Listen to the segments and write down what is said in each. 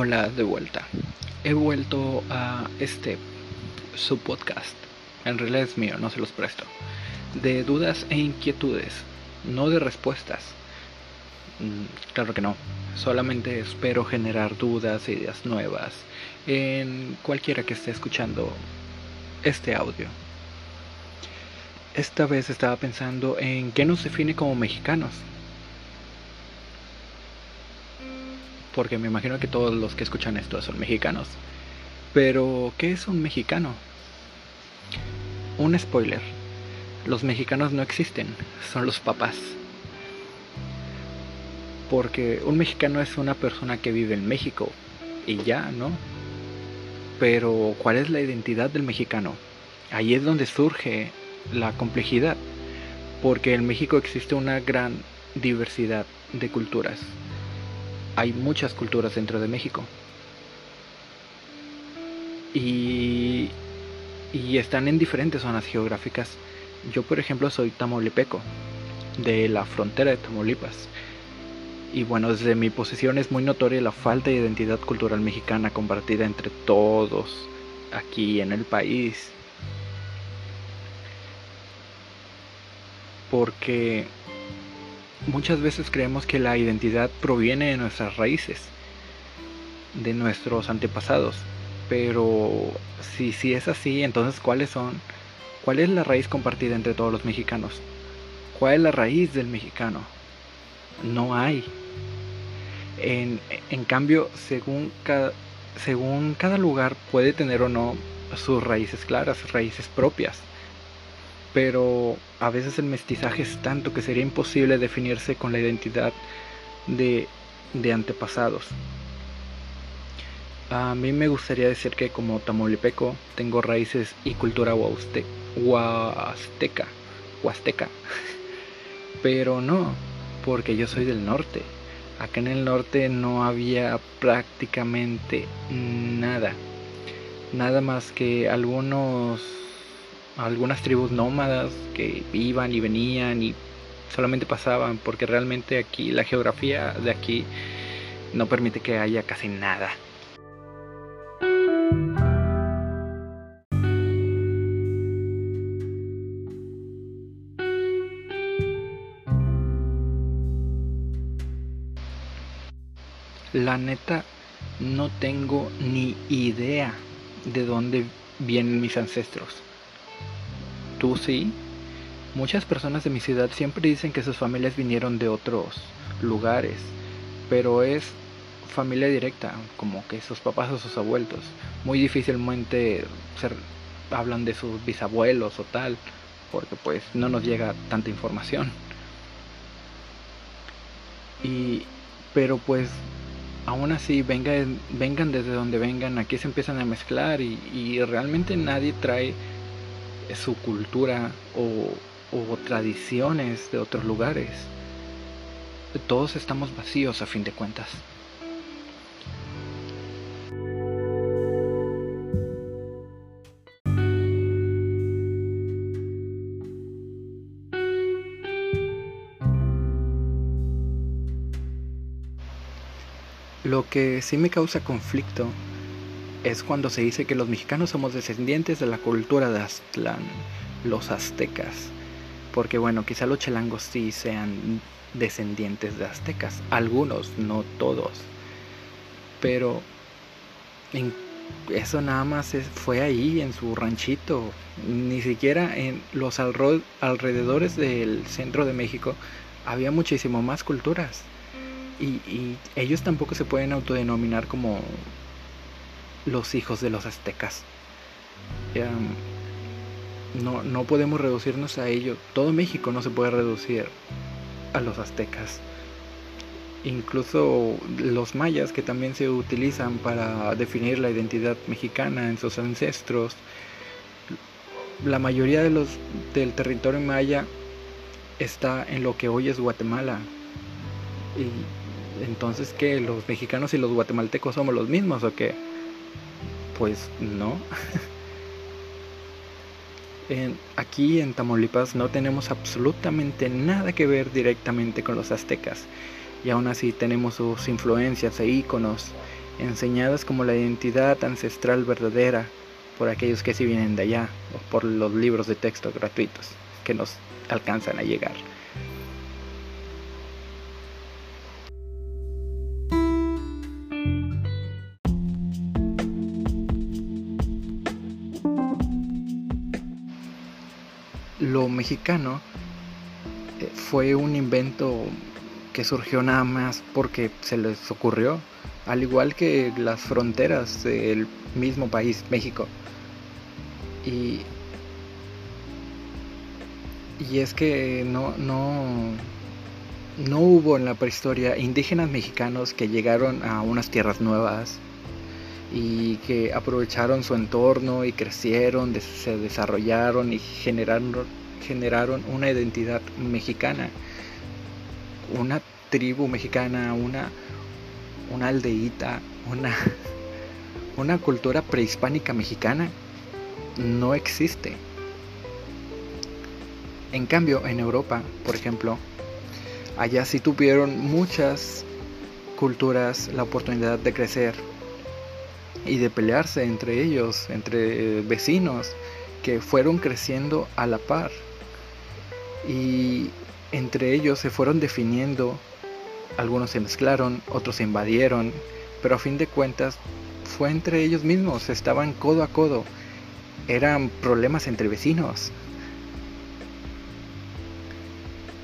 Hola de vuelta. He vuelto a este su podcast. En realidad es mío, no se los presto. De dudas e inquietudes, no de respuestas. Mm, claro que no. Solamente espero generar dudas, e ideas nuevas en cualquiera que esté escuchando este audio. Esta vez estaba pensando en qué nos define como mexicanos. Porque me imagino que todos los que escuchan esto son mexicanos. Pero, ¿qué es un mexicano? Un spoiler. Los mexicanos no existen, son los papás. Porque un mexicano es una persona que vive en México y ya, ¿no? Pero, ¿cuál es la identidad del mexicano? Ahí es donde surge la complejidad, porque en México existe una gran diversidad de culturas hay muchas culturas dentro de México. Y, y están en diferentes zonas geográficas. Yo, por ejemplo, soy tamaulipeco, de la frontera de Tamaulipas. Y bueno, desde mi posición es muy notoria la falta de identidad cultural mexicana compartida entre todos aquí en el país. Porque Muchas veces creemos que la identidad proviene de nuestras raíces, de nuestros antepasados, pero si, si es así, entonces ¿cuáles son? ¿Cuál es la raíz compartida entre todos los mexicanos? ¿Cuál es la raíz del mexicano? No hay. En, en cambio, según cada, según cada lugar puede tener o no sus raíces claras, raíces propias pero a veces el mestizaje es tanto que sería imposible definirse con la identidad de, antepasados. A mí me gustaría decir que como tamaulipeco tengo raíces y cultura huasteca, huasteca, pero no, porque yo soy del norte. Acá en el norte no había prácticamente nada, nada más que algunos algunas tribus nómadas que iban y venían y solamente pasaban porque realmente aquí la geografía de aquí no permite que haya casi nada. La neta no tengo ni idea de dónde vienen mis ancestros tú sí. Muchas personas de mi ciudad siempre dicen que sus familias vinieron de otros lugares, pero es familia directa, como que sus papás o sus abuelos. Muy difícilmente hablan de sus bisabuelos o tal, porque pues no nos llega tanta información. Y pero pues aún así vengan desde donde vengan, aquí se empiezan a mezclar y realmente nadie trae su cultura o, tradiciones de otros lugares. Todos estamos vacíos a fin de cuentas. Lo que sí me causa conflicto es cuando se dice que los mexicanos somos descendientes de la cultura de Aztlán, los aztecas. Porque bueno, quizá los chelangos sí sean descendientes de aztecas, algunos, no todos. Pero eso nada más fue ahí, en su ranchito. Ni siquiera en los alrededores del centro de México había muchísimo más culturas. Y ellos tampoco se pueden autodenominar como los hijos de los aztecas. no, no podemos reducirnos a ello. Todo México no se puede reducir a los aztecas. Incluso los mayas que también se utilizan para definir la identidad mexicana en sus ancestros. La mayoría de los del territorio maya está en lo que hoy es Guatemala. Y entonces que los mexicanos y los guatemaltecos somos los mismos o qué? Pues no. aquí en Tamaulipas no tenemos absolutamente nada que ver directamente con los aztecas y aún así tenemos sus influencias e íconos enseñadas como la identidad ancestral verdadera por aquellos que sí vienen de allá o por los libros de texto gratuitos que nos alcanzan a llegar. Mexicano eh, fue un invento que surgió nada más porque se les ocurrió, al igual que las fronteras del mismo país, México. Y, y es que no, no, no hubo en la prehistoria indígenas mexicanos que llegaron a unas tierras nuevas y que aprovecharon su entorno y crecieron, se desarrollaron y generaron, generaron una identidad mexicana, una tribu mexicana, una, una aldeíta, una, una cultura prehispánica mexicana no existe. En cambio, en Europa, por ejemplo, allá sí tuvieron muchas culturas la oportunidad de crecer y de pelearse entre ellos, entre vecinos que fueron creciendo a la par. Y entre ellos se fueron definiendo, algunos se mezclaron, otros se invadieron, pero a fin de cuentas fue entre ellos mismos, estaban codo a codo, eran problemas entre vecinos.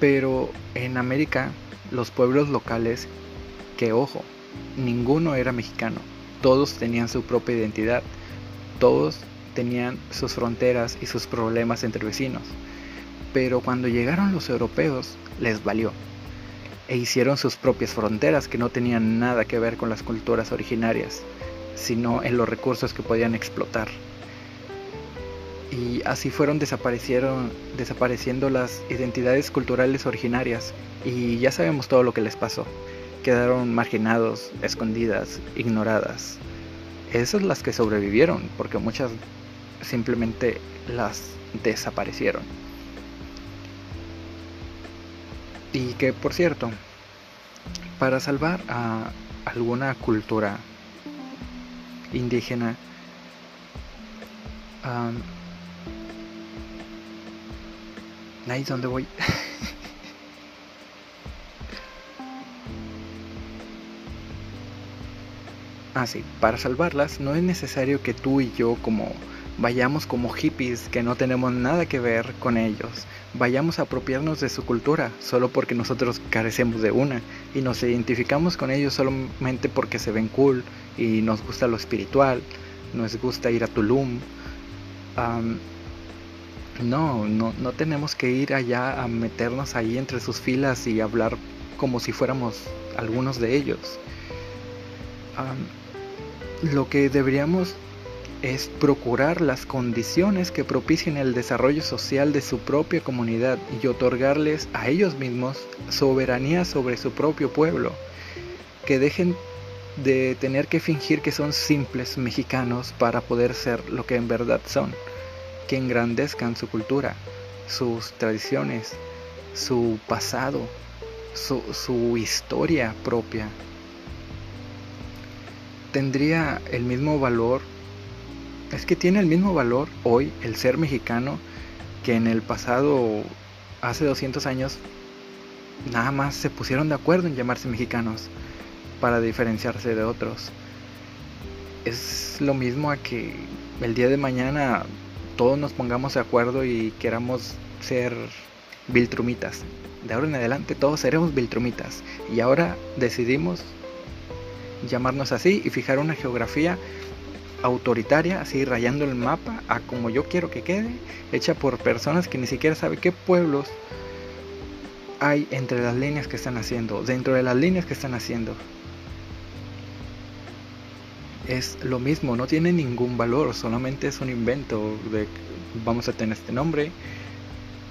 Pero en América, los pueblos locales, que ojo, ninguno era mexicano, todos tenían su propia identidad, todos tenían sus fronteras y sus problemas entre vecinos. Pero cuando llegaron los europeos, les valió. E hicieron sus propias fronteras que no tenían nada que ver con las culturas originarias, sino en los recursos que podían explotar y así fueron desapareciendo las identidades culturales originarias y ya sabemos todo lo que les pasó. Quedaron marginados, escondidas, ignoradas. Esas las que sobrevivieron, porque muchas simplemente las desaparecieron. Y que por cierto, para salvar a alguna cultura indígena, es donde voy. ah, sí, para salvarlas no es necesario que tú y yo como vayamos como hippies que no tenemos nada que ver con ellos, vayamos a apropiarnos de su cultura solo porque nosotros carecemos de una y nos identificamos con ellos solamente porque se ven cool y nos gusta lo espiritual, nos gusta ir a Tulum. No, no, no tenemos que ir allá a meternos ahí entre sus filas y hablar como si fuéramos algunos de ellos. lo que deberíamos es procurar las condiciones que propicien el desarrollo social de su propia comunidad y otorgarles a ellos mismos soberanía sobre su propio pueblo, que dejen de tener que fingir que son simples mexicanos para poder ser lo que en verdad son que engrandezcan su cultura, sus tradiciones, su pasado, su, historia propia. Tendría el mismo valor, es que tiene el mismo valor hoy el ser mexicano que en el pasado, hace 200 años, nada más se pusieron de acuerdo en llamarse mexicanos para diferenciarse de otros. Es lo mismo a que el día de mañana todos nos pongamos de acuerdo y queramos ser Viltrumitas. De ahora en adelante todos seremos Viltrumitas. Y ahora decidimos llamarnos así y fijar una geografía autoritaria, así rayando el mapa a como yo quiero que quede, hecha por personas que ni siquiera saben qué pueblos hay entre las líneas que están haciendo, dentro de las líneas que están haciendo. Es lo mismo, no tiene ningún valor, solamente es un invento de vamos a tener este nombre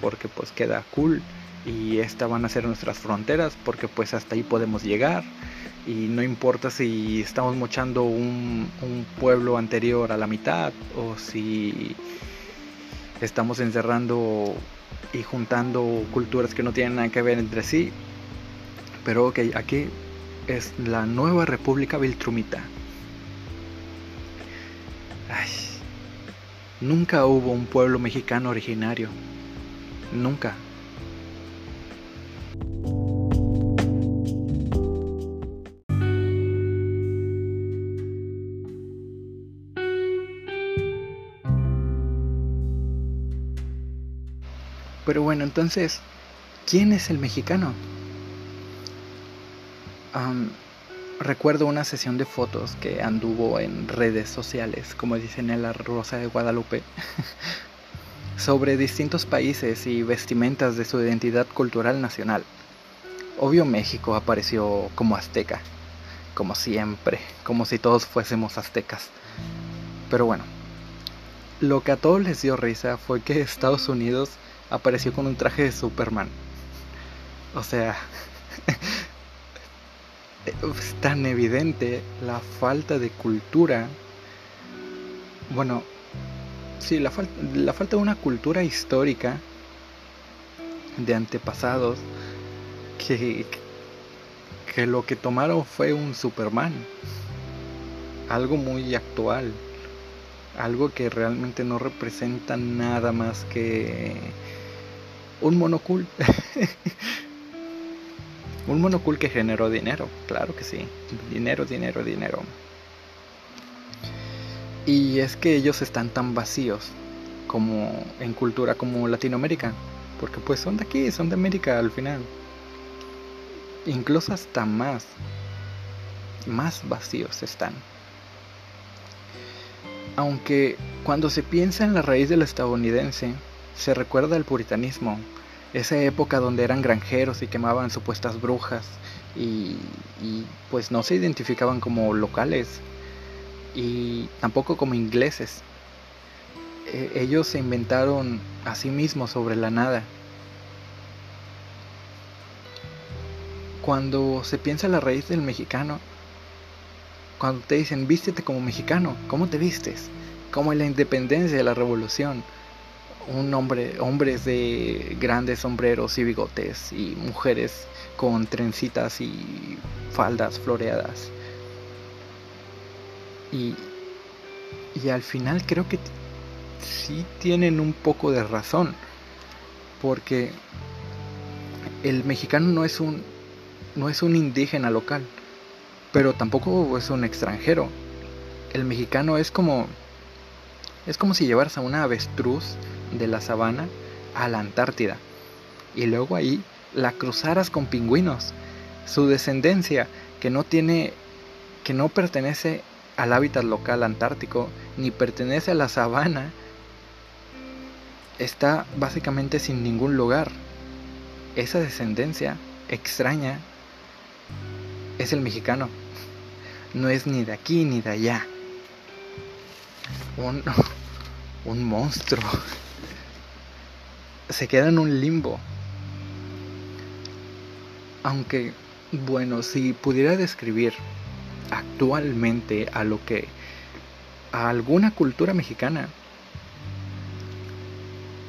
porque pues queda cool y esta van a ser nuestras fronteras porque pues hasta ahí podemos llegar y no importa si estamos mochando un, un pueblo anterior a la mitad o si estamos encerrando y juntando culturas que no tienen nada que ver entre sí pero ok, aquí es la nueva República Viltrumita Ay, nunca hubo un pueblo mexicano originario. Nunca. Pero bueno, entonces, ¿quién es el mexicano? recuerdo una sesión de fotos que anduvo en redes sociales, como dicen en la Rosa de Guadalupe, sobre distintos países y vestimentas de su identidad cultural nacional. Obvio México apareció como azteca, como siempre, como si todos fuésemos aztecas. Pero bueno, lo que a todos les dio risa fue que Estados Unidos apareció con un traje de Superman. O sea, es tan evidente la falta de cultura. Bueno, sí, la, la falta de una cultura histórica de antepasados que, que lo que tomaron fue un Superman. Algo muy actual. Algo que realmente no representa nada más que un monocul. un monocul que generó dinero, claro que sí. Dinero, dinero, dinero. Y es que ellos están tan vacíos como en cultura como Latinoamérica. Porque pues son de aquí, son de América al final. Incluso hasta más. Más vacíos están. Aunque cuando se piensa en la raíz del estadounidense, se recuerda el puritanismo, esa época donde eran granjeros y quemaban supuestas brujas y, pues no se identificaban como locales y tampoco como ingleses. E, ellos se inventaron a sí mismos sobre la nada. Cuando se piensa la raíz del mexicano, cuando te dicen vístete como mexicano, ¿cómo te vistes? Como en la independencia de la revolución un hombre, hombres de grandes sombreros y bigotes y mujeres con trencitas y faldas floreadas. Y, y al final creo que sí tienen un poco de razón, porque el mexicano no es un no es un indígena local, pero tampoco es un extranjero. El mexicano es como es como si llevaras a una avestruz de la sabana a la Antártida y luego ahí la cruzaras con pingüinos. Su descendencia, que no tiene, que no pertenece al hábitat local antártico ni pertenece a la sabana, está básicamente sin ningún lugar. Esa descendencia extraña es el mexicano. No es ni de aquí ni de allá. Un, un monstruo se queda en un limbo. Aunque, bueno, si pudiera describir actualmente a lo que a alguna cultura mexicana,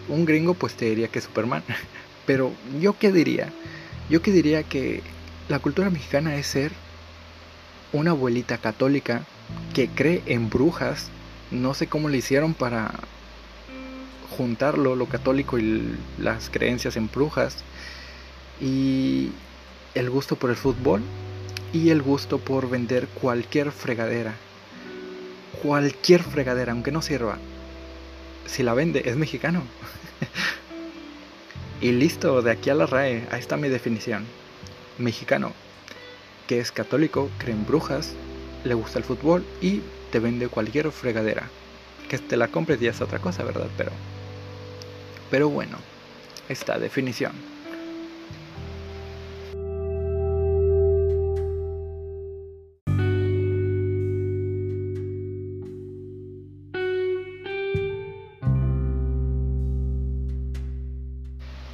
un gringo pues te diría que Superman. Pero yo qué diría? Yo qué diría que la cultura mexicana es ser una abuelita católica que cree en brujas. No sé cómo le hicieron para juntarlo, lo católico y las creencias en brujas, y el gusto por el fútbol y el gusto por vender cualquier fregadera. Cualquier fregadera, aunque no sirva. Si la vende, es mexicano. y listo, de aquí a la RAE, ahí está mi definición. Mexicano, que es católico, cree en brujas, le gusta el fútbol y te vende cualquier fregadera. Que te la compres ya es otra cosa, ¿verdad? Pero pero bueno, esta definición.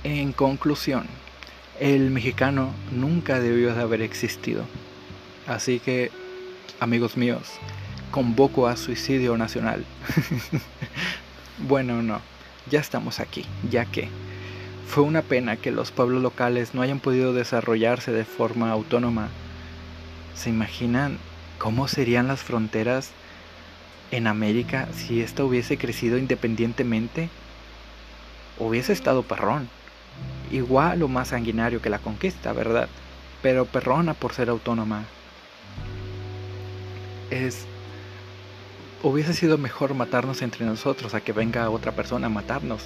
En conclusión, el mexicano nunca debió de haber existido. Así que, amigos míos, convoco a suicidio nacional. bueno, no ya estamos aquí, ya que fue una pena que los pueblos locales no hayan podido desarrollarse de forma autónoma. ¿Se imaginan cómo serían las fronteras en América, si esta hubiese crecido independientemente, hubiese estado perrón. Igual o más sanguinario que la conquista, ¿verdad? Pero perrona por ser autónoma. Es... Hubiese sido mejor matarnos entre nosotros a que venga otra persona a matarnos.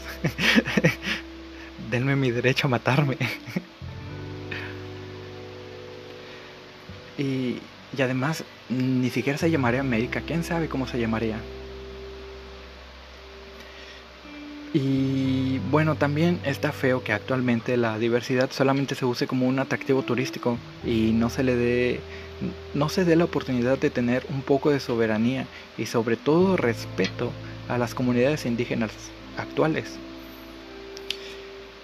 Denme mi derecho a matarme. y, y además, ni siquiera se llamaría América. ¿Quién sabe cómo se llamaría? Y bueno, también está feo que actualmente la diversidad solamente se use como un atractivo turístico y no se le dé no se dé la oportunidad de tener un poco de soberanía y sobre todo respeto a las comunidades indígenas actuales.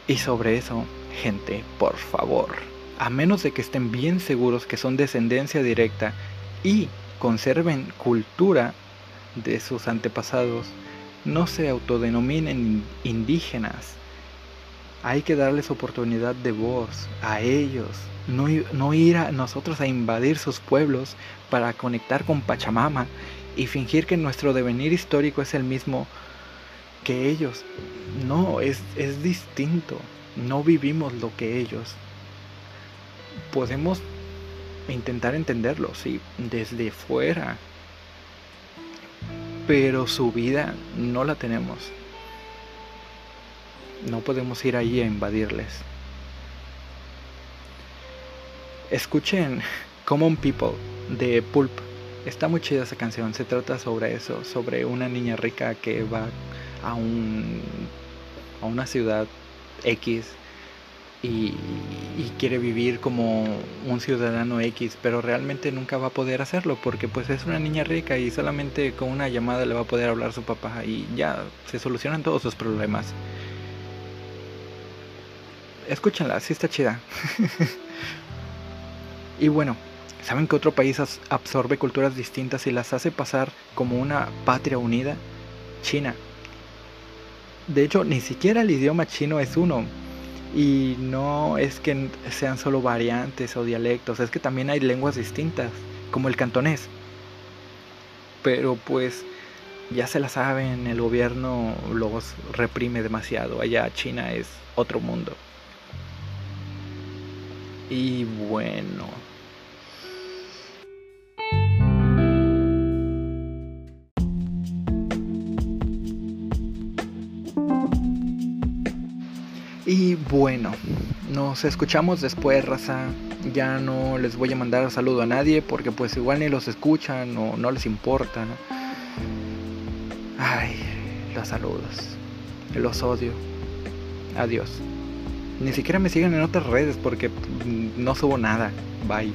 Y sobre eso, gente, por favor, a menos de que estén bien seguros que son descendencia directa y conserven cultura de sus antepasados, no se autodenominen indígenas. Hay que darles oportunidad de voz a ellos, no, no, ir a nosotros a invadir sus pueblos para conectar con Pachamama y fingir que nuestro devenir histórico es el mismo que ellos. No, es, es distinto. No vivimos lo que ellos. Podemos intentar entenderlo, sí, desde fuera, pero su vida no la tenemos. No podemos ir ahí a invadirles. Escuchen Common People de Pulp. Está muy chida esa canción. Se trata sobre eso, sobre una niña rica que va a un a una ciudad X y, quiere vivir como un ciudadano X, pero realmente nunca va a poder hacerlo porque pues es una niña rica y solamente con una llamada le va a poder hablar a su papá y ya se solucionan todos sus problemas. Escúchenla, sí está chida. y bueno, ¿saben que otro país absorbe culturas distintas y las hace pasar como una patria unida? China. De hecho, ni siquiera el idioma chino es uno y no es que sean solo variantes o dialectos, es que también hay lenguas distintas, como el cantonés. Pero pues ya se la saben, el gobierno los reprime demasiado. Allá China es otro mundo. Y bueno, Y bueno, nos escuchamos después, raza. Ya no les voy a mandar saludo a nadie porque pues igual ni los escuchan o no les importa, Ay, los saludos. Los odio. Adiós. Ni siquiera me siguen en otras redes porque no subo nada. Bye.